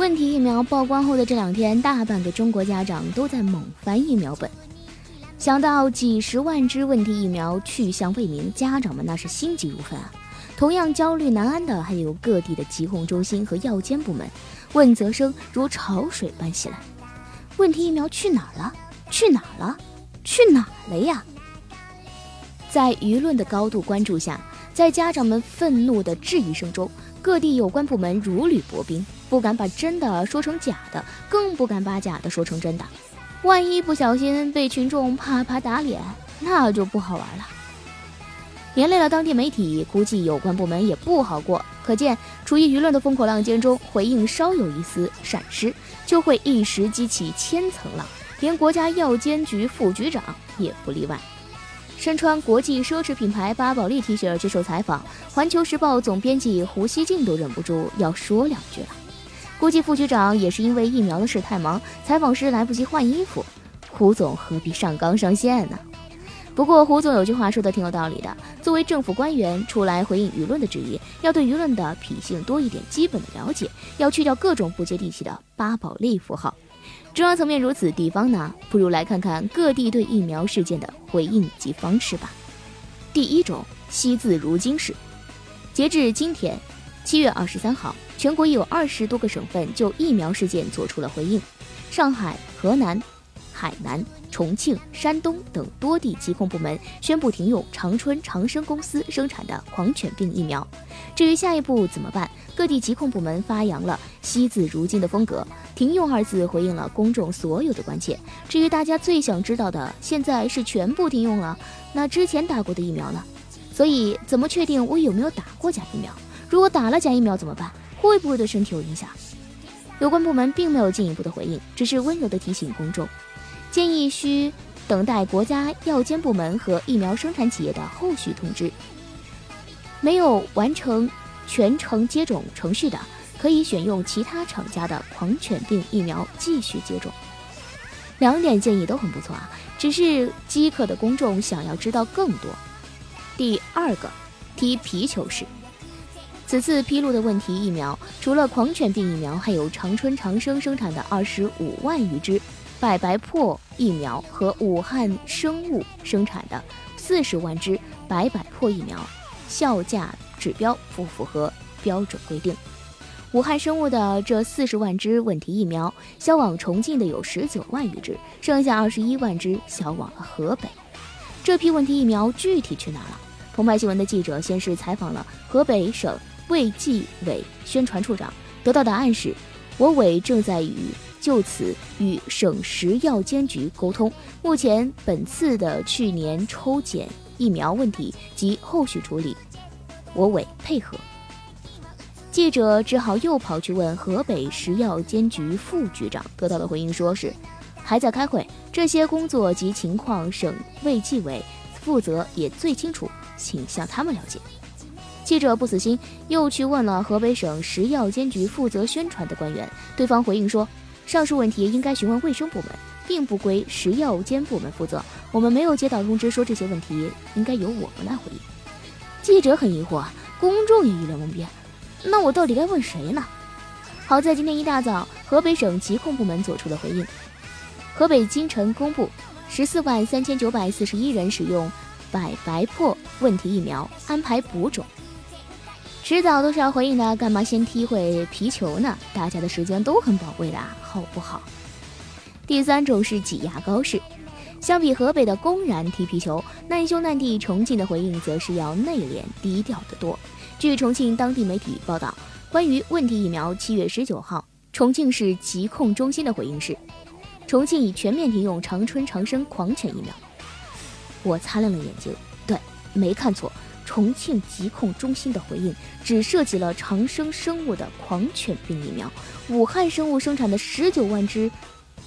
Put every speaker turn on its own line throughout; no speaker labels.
问题疫苗曝光后的这两天，大半个中国家长都在猛翻疫苗本，想到几十万支问题疫苗去向未明，家长们那是心急如焚啊。同样焦虑难安的还有各地的疾控中心和药监部门，问责声如潮水般袭来。问题疫苗去哪儿了？去哪儿了？去哪儿了呀？在舆论的高度关注下，在家长们愤怒的质疑声中，各地有关部门如履薄冰，不敢把真的说成假的，更不敢把假的说成真的。万一不小心被群众啪啪打脸，那就不好玩了。连累了当地媒体，估计有关部门也不好过。可见，处于舆论的风口浪尖中，回应稍有一丝闪失，就会一时激起千层浪，连国家药监局副局长也不例外。身穿国际奢侈品牌巴宝莉 T 恤接受采访，环球时报总编辑胡锡进都忍不住要说两句了。估计副局长也是因为疫苗的事太忙，采访时来不及换衣服。胡总何必上纲上线呢？不过胡总有句话说的挺有道理的：作为政府官员出来回应舆论的质疑，要对舆论的品性多一点基本的了解，要去掉各种不接地气的巴宝莉符号。中央层面如此，地方呢？不如来看看各地对疫苗事件的回应及方式吧。第一种，惜字如金式。截至今天，七月二十三号，全国已有二十多个省份就疫苗事件做出了回应。上海、河南、海南、重庆、山东等多地疾控部门宣布停用长春长生公司生产的狂犬病疫苗。至于下一步怎么办？各地疾控部门发扬了惜字如金的风格，停用二字回应了公众所有的关切。至于大家最想知道的，现在是全部停用了，那之前打过的疫苗呢？所以怎么确定我有没有打过假疫苗？如果打了假疫苗怎么办？会不会对身体有影响？有关部门并没有进一步的回应，只是温柔的提醒公众，建议需等待国家药监部门和疫苗生产企业的后续通知。没有完成。全程接种程序的，可以选用其他厂家的狂犬病疫苗继续接种。两点建议都很不错啊，只是饥渴的公众想要知道更多。第二个，踢皮球式。此次披露的问题疫苗，除了狂犬病疫苗，还有长春长生生产的二十五万余支百白破疫苗和武汉生物生产的四十万支白百破疫苗，效价。指标不符合标准规定。武汉生物的这四十万支问题疫苗销往重庆的有十九万余支，剩下二十一万支销往了河北。这批问题疫苗具体去哪了？澎湃新闻的记者先是采访了河北省卫计委宣传处长，得到答案是：我委正在与就此与省食药监局沟通，目前本次的去年抽检疫苗问题及后续处理。我委配合，记者只好又跑去问河北食药监局副局长，得到的回应说是还在开会，这些工作及情况省卫计委负责也最清楚，请向他们了解。记者不死心，又去问了河北省食药监局负责宣传的官员，对方回应说，上述问题应该询问卫生部门，并不归食药监部门负责，我们没有接到通知说这些问题应该由我们来回应。记者很疑惑，公众也一脸懵逼，那我到底该问谁呢？好在今天一大早，河北省疾控部门做出了回应。河北今晨公布，十四万三千九百四十一人使用百白破问题疫苗，安排补种。迟早都是要回应的，干嘛先踢会皮球呢？大家的时间都很宝贵的，好不好？第三种是挤牙膏式。相比河北的公然踢皮球，难兄难弟重庆的回应则是要内敛低调得多。据重庆当地媒体报道，关于问题疫苗，七月十九号，重庆市疾控中心的回应是：重庆已全面停用长春长生狂犬疫苗。我擦亮了眼睛，对，没看错，重庆疾控中心的回应只涉及了长生生物的狂犬病疫苗，武汉生物生产的十九万支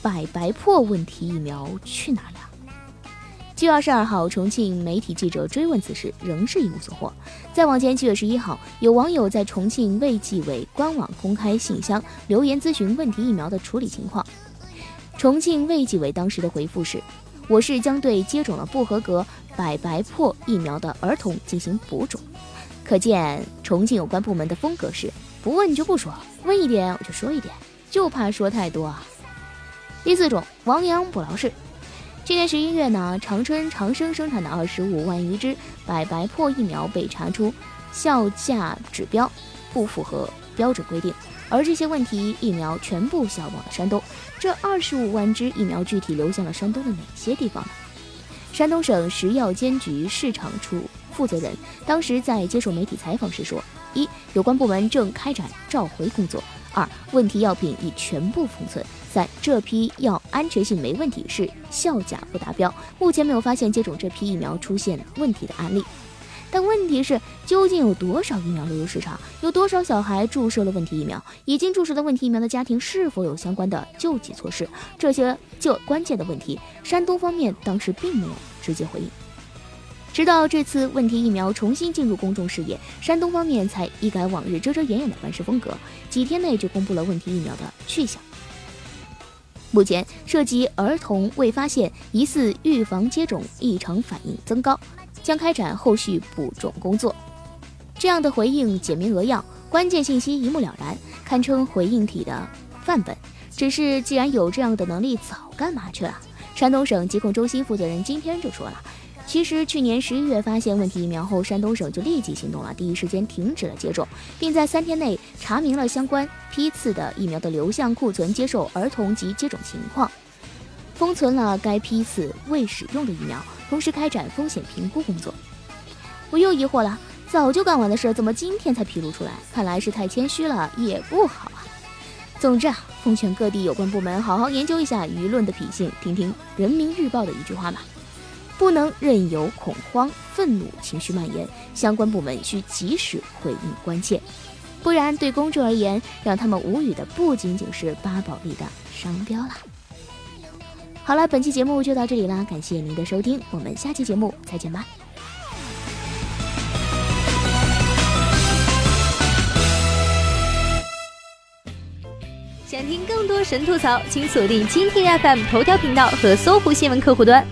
百白破问题疫苗去哪了？七月二十二号，重庆媒体记者追问此事，仍是一无所获。再往前，七月十一号，有网友在重庆卫计委官网公开信箱留言咨询问题疫苗的处理情况。重庆卫计委当时的回复是：“我市将对接种了不合格百白破疫苗的儿童进行补种。”可见，重庆有关部门的风格是不问就不说，问一点我就说一点，就怕说太多啊。第四种，亡羊补牢式。去年十一月呢，长春长生生产的二十五万余支百白破疫苗被查出效价指标不符合标准规定，而这些问题疫苗全部销往了山东。这二十五万支疫苗具体流向了山东的哪些地方呢？山东省食药监局市场处负责人当时在接受媒体采访时说：一，有关部门正开展召回工作。二，问题药品已全部封存。三，这批药安全性没问题，是效价不达标。目前没有发现接种这批疫苗出现问题的案例。但问题是，究竟有多少疫苗流入市场？有多少小孩注射了问题疫苗？已经注射了问题疫苗的家庭是否有相关的救济措施？这些就关键的问题，山东方面当时并没有直接回应。直到这次问题疫苗重新进入公众视野，山东方面才一改往日遮遮掩掩的办事风格，几天内就公布了问题疫苗的去向。目前涉及儿童未发现疑似预防接种异常反应增高，将开展后续补种工作。这样的回应简明扼要，关键信息一目了然，堪称回应体的范本。只是既然有这样的能力，早干嘛去了？山东省疾控中心负责人今天就说了。其实去年十一月发现问题疫苗后，山东省就立即行动了，第一时间停止了接种，并在三天内查明了相关批次的疫苗的流向库存、接受儿童及接种情况，封存了该批次未使用的疫苗，同时开展风险评估工作。我又疑惑了，早就干完的事，怎么今天才披露出来？看来是太谦虚了，也不好啊。总之啊，奉劝各地有关部门好好研究一下舆论的脾性，听听人民日报的一句话吧。不能任由恐慌、愤怒情绪蔓延，相关部门需及时回应关切，不然对公众而言，让他们无语的不仅仅是巴宝莉的商标了。好了，本期节目就到这里啦，感谢您的收听，我们下期节目再见吧。
想听更多神吐槽，请锁定蜻蜓 FM 头条频道和搜狐新闻客户端。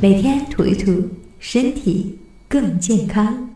每天吐一吐，身体更健康。